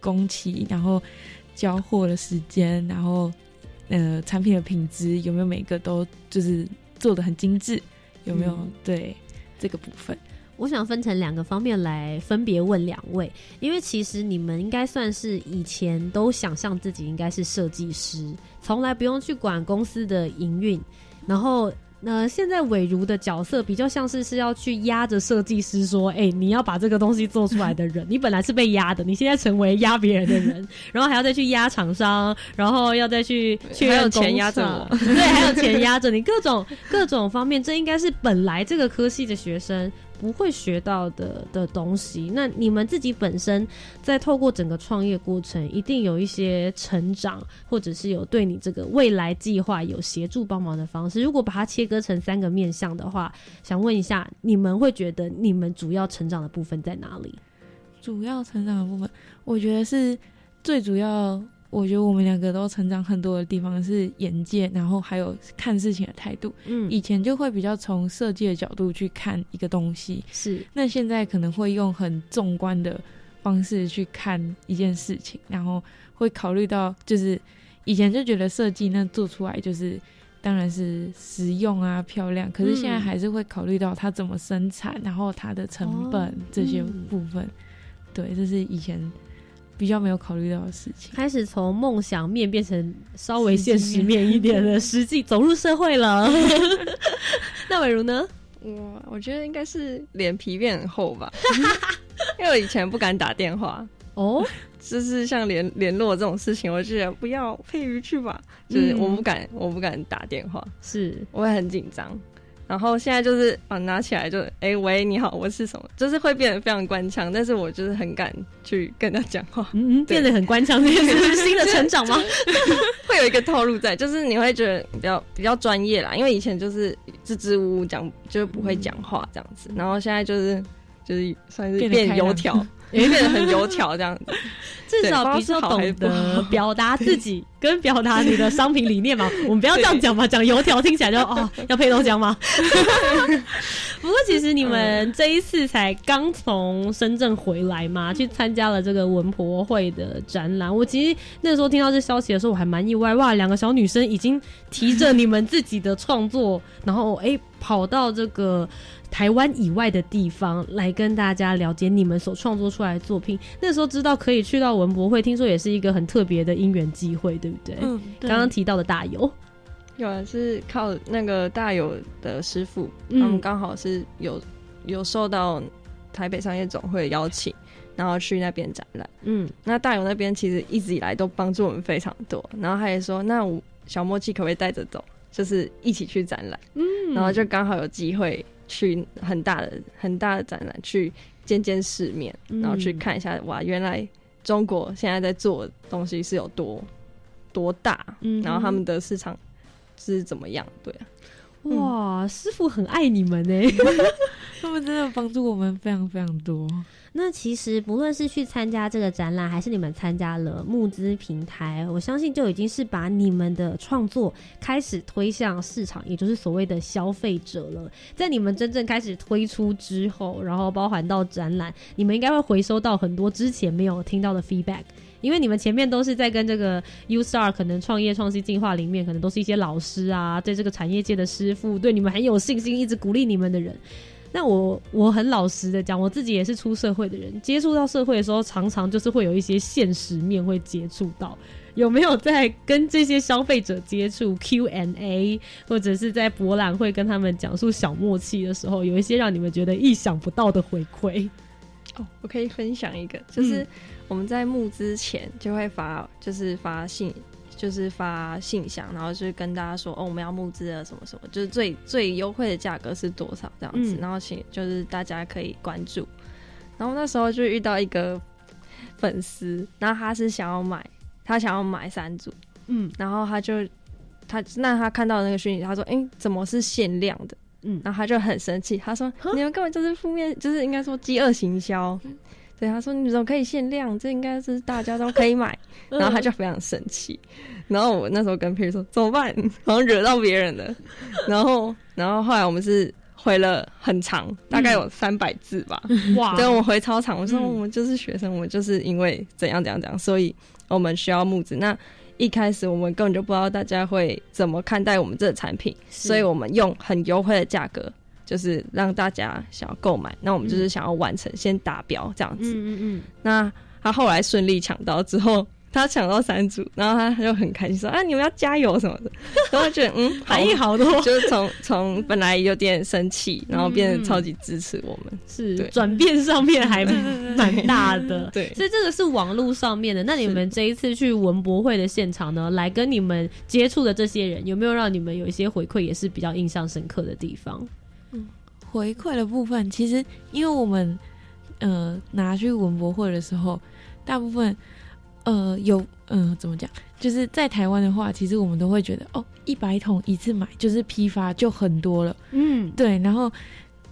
工期，然后交货的时间，然后呃产品的品质有没有每个都就是做的很精致。有没有对这个部分？我想分成两个方面来分别问两位，因为其实你们应该算是以前都想象自己应该是设计师，从来不用去管公司的营运，然后。那现在伟如的角色比较像是是要去压着设计师说，哎，你要把这个东西做出来的人，你本来是被压的，你现在成为压别人的人，然后还要再去压厂商，然后要再去去还有钱压着我，对，还有钱压着你，各种各种方面，这应该是本来这个科系的学生。不会学到的的东西，那你们自己本身在透过整个创业过程，一定有一些成长，或者是有对你这个未来计划有协助帮忙的方式。如果把它切割成三个面向的话，想问一下，你们会觉得你们主要成长的部分在哪里？主要成长的部分，我觉得是最主要。我觉得我们两个都成长很多的地方是眼界，然后还有看事情的态度。嗯，以前就会比较从设计的角度去看一个东西，是。那现在可能会用很纵观的方式去看一件事情，然后会考虑到，就是以前就觉得设计那做出来就是当然是实用啊漂亮，可是现在还是会考虑到它怎么生产，然后它的成本这些部分。对，这是以前。比较没有考虑到的事情，开始从梦想面变成稍微现实面一点的实际，走入社会了。*laughs* 那伟如呢？我我觉得应该是脸皮变很厚吧，*laughs* 因为我以前不敢打电话。哦，就是像联联络这种事情，我就觉得不要配鱼去吧，就是我不敢，我不敢打电话，是。我会很紧张。然后现在就是啊，拿起来就哎喂，你好，我是什么？就是会变得非常官腔，但是我就是很敢去跟他讲话，嗯，变得很官腔，这是 *laughs* 新的成长吗？*laughs* 会有一个套路在，就是你会觉得比较比较专业啦，因为以前就是支支吾吾讲，就是不会讲话这样子，然后现在就是就是算是变油条。也变得很油条这样子。*laughs* 至少比较懂得表达自己跟表达你的商品理念嘛。*laughs* 我们不要这样讲嘛，讲油条听起来就哦要配豆浆吗？*laughs* 不过其实你们这一次才刚从深圳回来嘛，去参加了这个文博会的展览。我其实那时候听到这消息的时候，我还蛮意外哇，两个小女生已经提着你们自己的创作，然后哎跑到这个。台湾以外的地方来跟大家了解你们所创作出来的作品。那时候知道可以去到文博会，听说也是一个很特别的因缘机会，对不对？嗯，刚刚提到的大友，有啊，是靠那个大友的师傅，他们刚好是有有受到台北商业总会邀请，然后去那边展览。嗯，那大有那边其实一直以来都帮助我们非常多，然后他也说，那我小默契可不可以带着走，就是一起去展览？嗯，然后就刚好有机会。去很大的很大的展览，去见见世面，然后去看一下哇，原来中国现在在做东西是有多多大，然后他们的市场是怎么样？对啊，哇，师傅很爱你们呢，*laughs* 他们真的帮助我们非常非常多。那其实不论是去参加这个展览，还是你们参加了募资平台，我相信就已经是把你们的创作开始推向市场，也就是所谓的消费者了。在你们真正开始推出之后，然后包含到展览，你们应该会回收到很多之前没有听到的 feedback，因为你们前面都是在跟这个 U Star 可能创业创新进化里面，可能都是一些老师啊，在这个产业界的师傅，对你们很有信心，一直鼓励你们的人。那我我很老实的讲，我自己也是出社会的人，接触到社会的时候，常常就是会有一些现实面会接触到。有没有在跟这些消费者接触 Q&A，或者是在博览会跟他们讲述小默契的时候，有一些让你们觉得意想不到的回馈？哦，我可以分享一个，就是我们在募资前就会发，就是发信。就是发信箱，然后就是跟大家说哦，我们要募资了，什么什么，就是最最优惠的价格是多少这样子，然后请就是大家可以关注。然后那时候就遇到一个粉丝，然后他是想要买，他想要买三组，嗯，然后他就他那他看到那个讯息，他说，哎，怎么是限量的？嗯，然后他就很生气，他说，你们根本就是负面，就是应该说饥饿行销。对，他说你怎么可以限量？这应该是大家都可以买。*laughs* 然后他就非常生气。然后我那时候跟佩说怎么办？好像惹到别人了。*laughs* 然后，然后后来我们是回了很长，大概有三百字吧。哇！对，我回操场，我说我们就是学生，我们就是因为怎样怎样怎样，所以我们需要募资。那一开始我们根本就不知道大家会怎么看待我们这个产品，所以我们用很优惠的价格。就是让大家想要购买，那我们就是想要完成先达标这样子。嗯嗯嗯。那他后来顺利抢到之后，他抢到三组，然后他就很开心说：“啊，你们要加油什么的。*laughs* ”然后觉得嗯，*laughs* 反应好多，就是从从本来有点生气，然后变得超级支持我们。是转变上面还蛮 *laughs* 大的。对，所以这个是网络上面的。那你们这一次去文博会的现场呢，来跟你们接触的这些人，有没有让你们有一些回馈，也是比较印象深刻的地方？回馈的部分，其实因为我们呃拿去文博会的时候，大部分呃有呃怎么讲，就是在台湾的话，其实我们都会觉得哦，一百桶一次买就是批发就很多了，嗯，对，然后。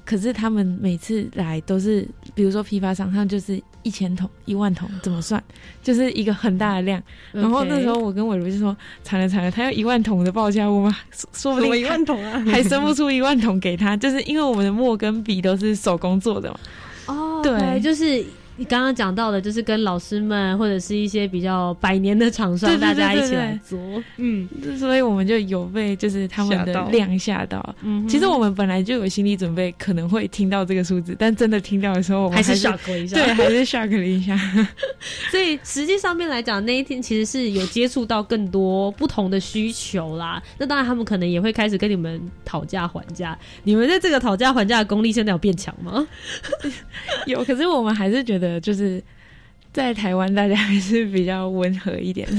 可是他们每次来都是，比如说批发商，他们就是一千桶、一万桶，怎么算？就是一个很大的量。然后那时候我跟伟如就说：“惨了惨了，他要一万桶的报价，我们说不定一万桶啊，还生不出一万桶给他，就是因为我们的墨跟笔都是手工做的嘛。”哦，对，就是。你刚刚讲到的，就是跟老师们或者是一些比较百年的厂商，大家一起来做，嗯，所以我们就有被就是他们的量吓到。嗯，其实我们本来就有心理准备，可能会听到这个数字，但真的听到的时候，我们还是 shock 了一下，对，还是 shock 了一下。*laughs* 所以实际上面来讲，那一天其实是有接触到更多不同的需求啦。那当然，他们可能也会开始跟你们讨价还价。你们在这个讨价还价的功力现在有变强吗？*laughs* 有，可是我们还是觉得。的就是在台湾，大家还是比较温和一点，*laughs*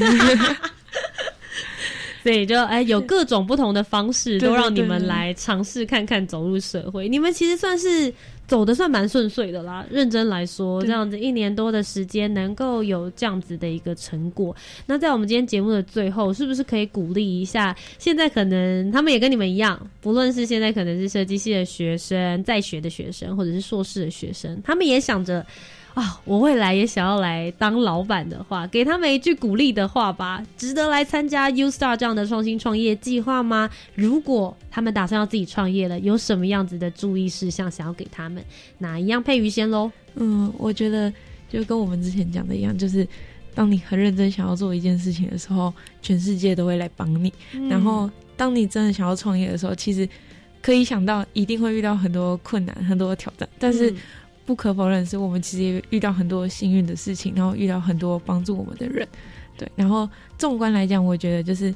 所以就哎，有各种不同的方式，都让你们来尝试看看走入社会。你们其实算是。走的算蛮顺遂的啦，认真来说，这样子一年多的时间能够有这样子的一个成果，那在我们今天节目的最后，是不是可以鼓励一下？现在可能他们也跟你们一样，不论是现在可能是设计系的学生、在学的学生，或者是硕士的学生，他们也想着啊，我未来也想要来当老板的话，给他们一句鼓励的话吧。值得来参加 U Star 这样的创新创业计划吗？如果他们打算要自己创业了，有什么样子的注意事项想要给他们？哪一样配鱼先喽。嗯，我觉得就跟我们之前讲的一样，就是当你很认真想要做一件事情的时候，全世界都会来帮你。然后，当你真的想要创业的时候，其实。可以想到一定会遇到很多困难、很多挑战，但是不可否认是我们其实也遇到很多幸运的事情，然后遇到很多帮助我们的人。对，然后纵观来讲，我觉得就是，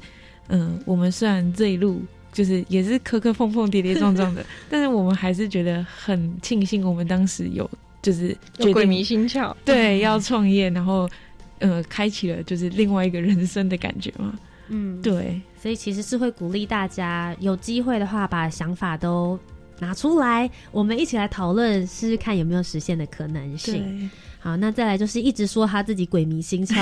嗯，我们虽然这一路就是也是磕磕碰碰、跌跌撞撞的，*laughs* 但是我们还是觉得很庆幸，我们当时有就是鬼迷心窍，对，要创业，然后呃，开启了就是另外一个人生的感觉嘛。嗯，对。所以其实是会鼓励大家有机会的话，把想法都拿出来，我们一起来讨论，试试看有没有实现的可能性。好，那再来就是一直说他自己鬼迷心窍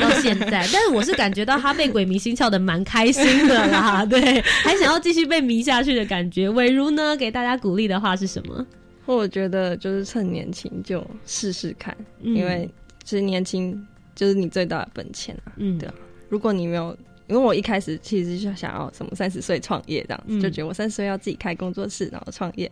到现在，*laughs* 但是我是感觉到他被鬼迷心窍的蛮开心的啦，*laughs* 对，还想要继续被迷下去的感觉。伟如呢，给大家鼓励的话是什么？我觉得就是趁年轻就试试看，因为其实年轻就是你最大的本钱啊。嗯，对啊，如果你没有。因为我一开始其实就想要什么三十岁创业这样子，就觉得我三十岁要自己开工作室，然后创业，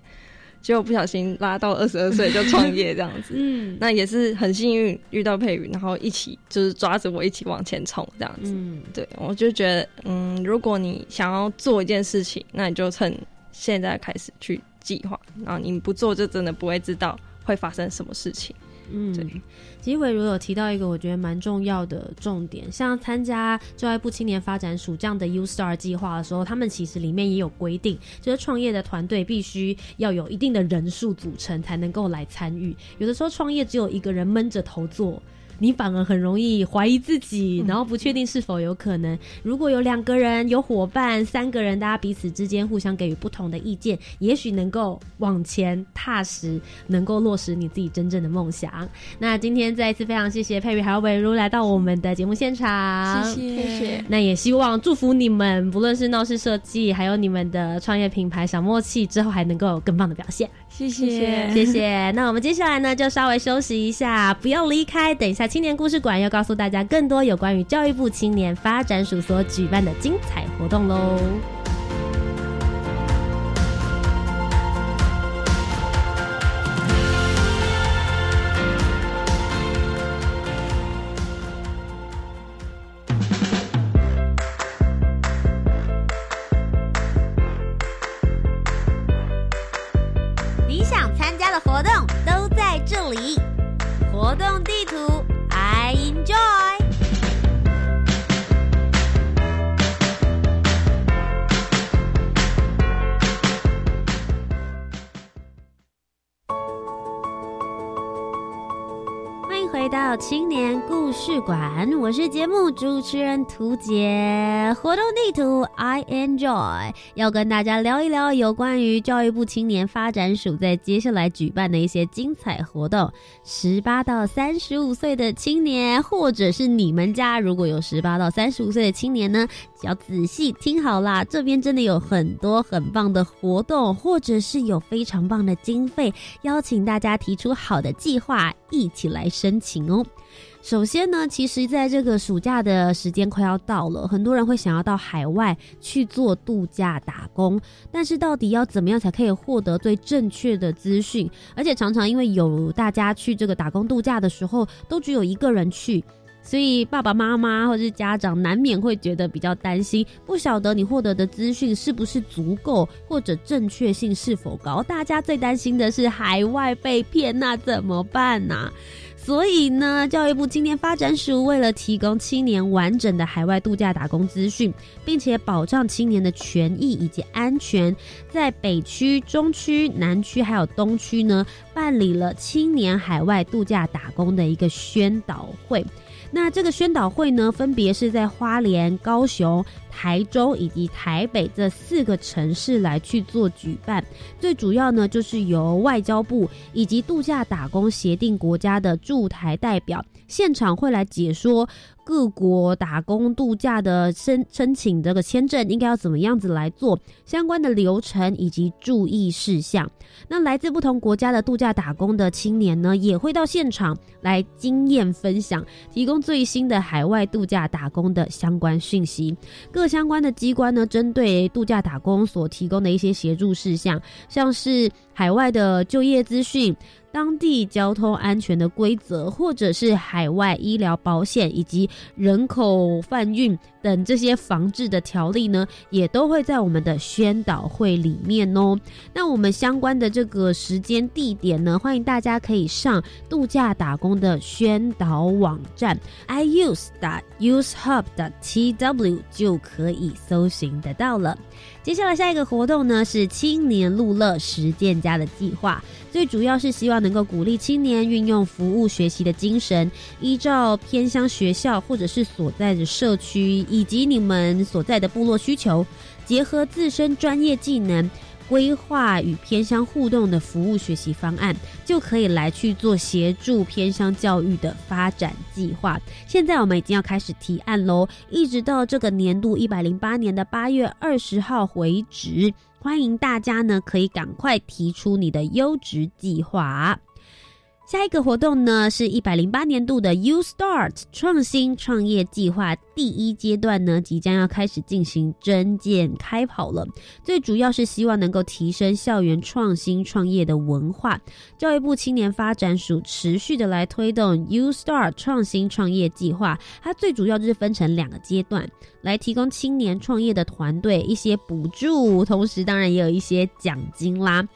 结果不小心拉到二十二岁就创业这样子。嗯，那也是很幸运遇到佩宇，然后一起就是抓着我一起往前冲这样子。嗯，对，我就觉得，嗯，如果你想要做一件事情，那你就趁现在开始去计划，然后你不做就真的不会知道会发生什么事情。嗯，其实伟如有提到一个我觉得蛮重要的重点，像参加教育部青年发展署这样的 U Star 计划的时候，他们其实里面也有规定，就是创业的团队必须要有一定的人数组成才能够来参与。有的时候创业只有一个人闷着头做。你反而很容易怀疑自己，然后不确定是否有可能。如果有两个人、有伙伴、三个人，大家彼此之间互相给予不同的意见，也许能够往前踏实，能够落实你自己真正的梦想。那今天再一次非常谢谢佩玉还有伟如来到我们的节目现场，谢谢。那也希望祝福你们，不论是闹市设计，还有你们的创业品牌小默契，之后还能够有更棒的表现。谢谢，谢谢。那我们接下来呢，就稍微休息一下，不要离开。等一下，青年故事馆要告诉大家更多有关于教育部青年发展署所举办的精彩活动喽。青年故事馆，我是节目主持人涂杰。活动地图 I enjoy，要跟大家聊一聊有关于教育部青年发展署在接下来举办的一些精彩活动。十八到三十五岁的青年，或者是你们家如果有十八到三十五岁的青年呢，要仔细听好啦，这边真的有很多很棒的活动，或者是有非常棒的经费，邀请大家提出好的计划，一起来申请哦。首先呢，其实在这个暑假的时间快要到了，很多人会想要到海外去做度假打工，但是到底要怎么样才可以获得最正确的资讯？而且常常因为有大家去这个打工度假的时候，都只有一个人去，所以爸爸妈妈或者是家长难免会觉得比较担心，不晓得你获得的资讯是不是足够，或者正确性是否高。大家最担心的是海外被骗，那怎么办呢？所以呢，教育部青年发展署为了提供青年完整的海外度假打工资讯，并且保障青年的权益以及安全，在北区、中区、南区还有东区呢，办理了青年海外度假打工的一个宣导会。那这个宣导会呢，分别是在花莲、高雄、台州以及台北这四个城市来去做举办。最主要呢，就是由外交部以及度假打工协定国家的驻台代表现场会来解说。各国打工度假的申申请这个签证应该要怎么样子来做相关的流程以及注意事项。那来自不同国家的度假打工的青年呢，也会到现场来经验分享，提供最新的海外度假打工的相关讯息。各相关的机关呢，针对度假打工所提供的一些协助事项，像是海外的就业资讯。当地交通安全的规则，或者是海外医疗保险以及人口贩运等这些防治的条例呢，也都会在我们的宣导会里面哦。那我们相关的这个时间地点呢，欢迎大家可以上度假打工的宣导网站 i use dot use hub dot t w 就可以搜寻得到了。接下来下一个活动呢是青年路乐实践家的计划，最主要是希望能够鼓励青年运用服务学习的精神，依照偏乡学校或者是所在的社区以及你们所在的部落需求，结合自身专业技能。规划与偏乡互动的服务学习方案，就可以来去做协助偏乡教育的发展计划。现在我们已经要开始提案喽，一直到这个年度一百零八年的八月二十号为止，欢迎大家呢可以赶快提出你的优质计划。下一个活动呢，是一百零八年度的 U Start 创新创业计划第一阶段呢，即将要开始进行征建开跑了。最主要是希望能够提升校园创新创业的文化。教育部青年发展署持续的来推动 U Start 创新创业计划，它最主要就是分成两个阶段，来提供青年创业的团队一些补助，同时当然也有一些奖金啦。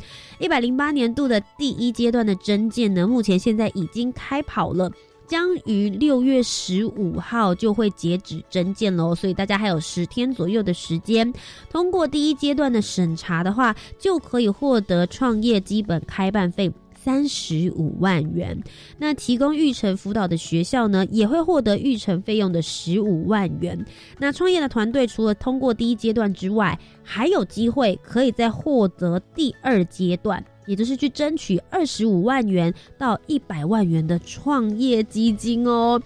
一百零八年度的第一阶段的征件呢，目前现在已经开跑了，将于六月十五号就会截止征件喽，所以大家还有十天左右的时间，通过第一阶段的审查的话，就可以获得创业基本开办费。三十五万元，那提供育成辅导的学校呢，也会获得育成费用的十五万元。那创业的团队除了通过第一阶段之外，还有机会可以再获得第二阶段，也就是去争取二十五万元到一百万元的创业基金哦。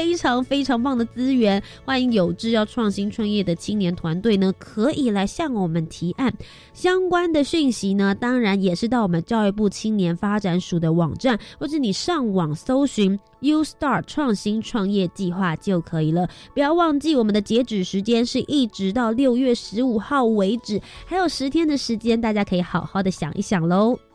非常非常棒的资源，欢迎有志要创新创业的青年团队呢，可以来向我们提案。相关的讯息呢，当然也是到我们教育部青年发展署的网站，或者你上网搜寻 “U Star 创新创业计划”就可以了。不要忘记，我们的截止时间是一直到六月十五号为止，还有十天的时间，大家可以好好的想一想喽。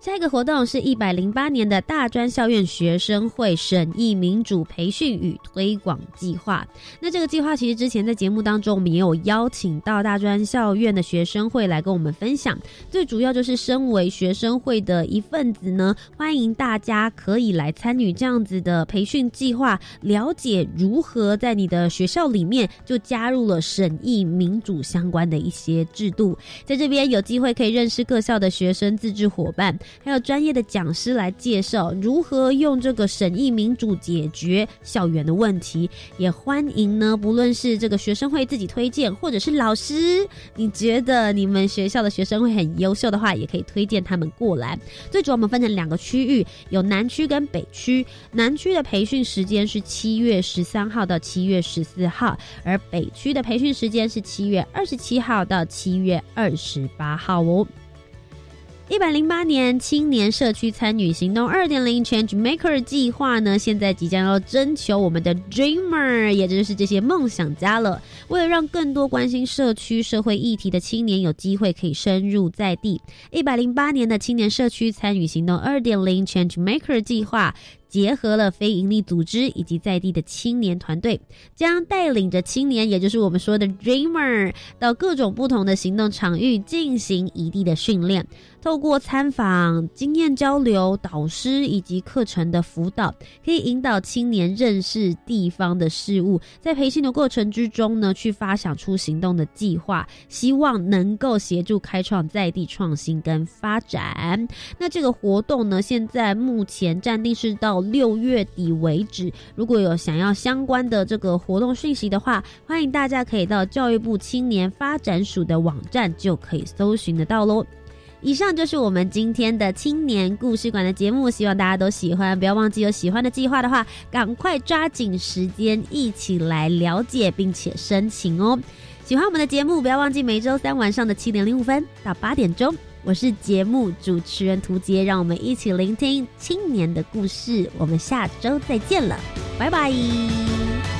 下一个活动是一百零八年的大专校院学生会审议民主培训与推广计划。那这个计划其实之前在节目当中，我们也有邀请到大专校院的学生会来跟我们分享。最主要就是身为学生会的一份子呢，欢迎大家可以来参与这样子的培训计划，了解如何在你的学校里面就加入了审议民主相关的一些制度。在这边有机会可以认识各校的学生自治伙伴。还有专业的讲师来介绍如何用这个审议民主解决校园的问题，也欢迎呢，不论是这个学生会自己推荐，或者是老师，你觉得你们学校的学生会很优秀的话，也可以推荐他们过来。最主要我们分成两个区域，有南区跟北区。南区的培训时间是七月十三号到七月十四号，而北区的培训时间是七月二十七号到七月二十八号哦。一百零八年青年社区参与行动二点零 Change Maker 计划呢，现在即将要征求我们的 Dreamer，也就是这些梦想家了。为了让更多关心社区社会议题的青年有机会可以深入在地，一百零八年的青年社区参与行动二点零 Change Maker 计划。结合了非营利组织以及在地的青年团队，将带领着青年，也就是我们说的 Dreamer，到各种不同的行动场域进行一地的训练。透过参访、经验交流、导师以及课程的辅导，可以引导青年认识地方的事物。在培训的过程之中呢，去发想出行动的计划，希望能够协助开创在地创新跟发展。那这个活动呢，现在目前暂定是到。六月底为止，如果有想要相关的这个活动讯息的话，欢迎大家可以到教育部青年发展署的网站就可以搜寻得到喽。以上就是我们今天的青年故事馆的节目，希望大家都喜欢。不要忘记有喜欢的计划的话，赶快抓紧时间一起来了解并且申请哦。喜欢我们的节目，不要忘记每周三晚上的七点零五分到八点钟，我是节目主持人涂杰，让我们一起聆听青年的故事。我们下周再见了，拜拜。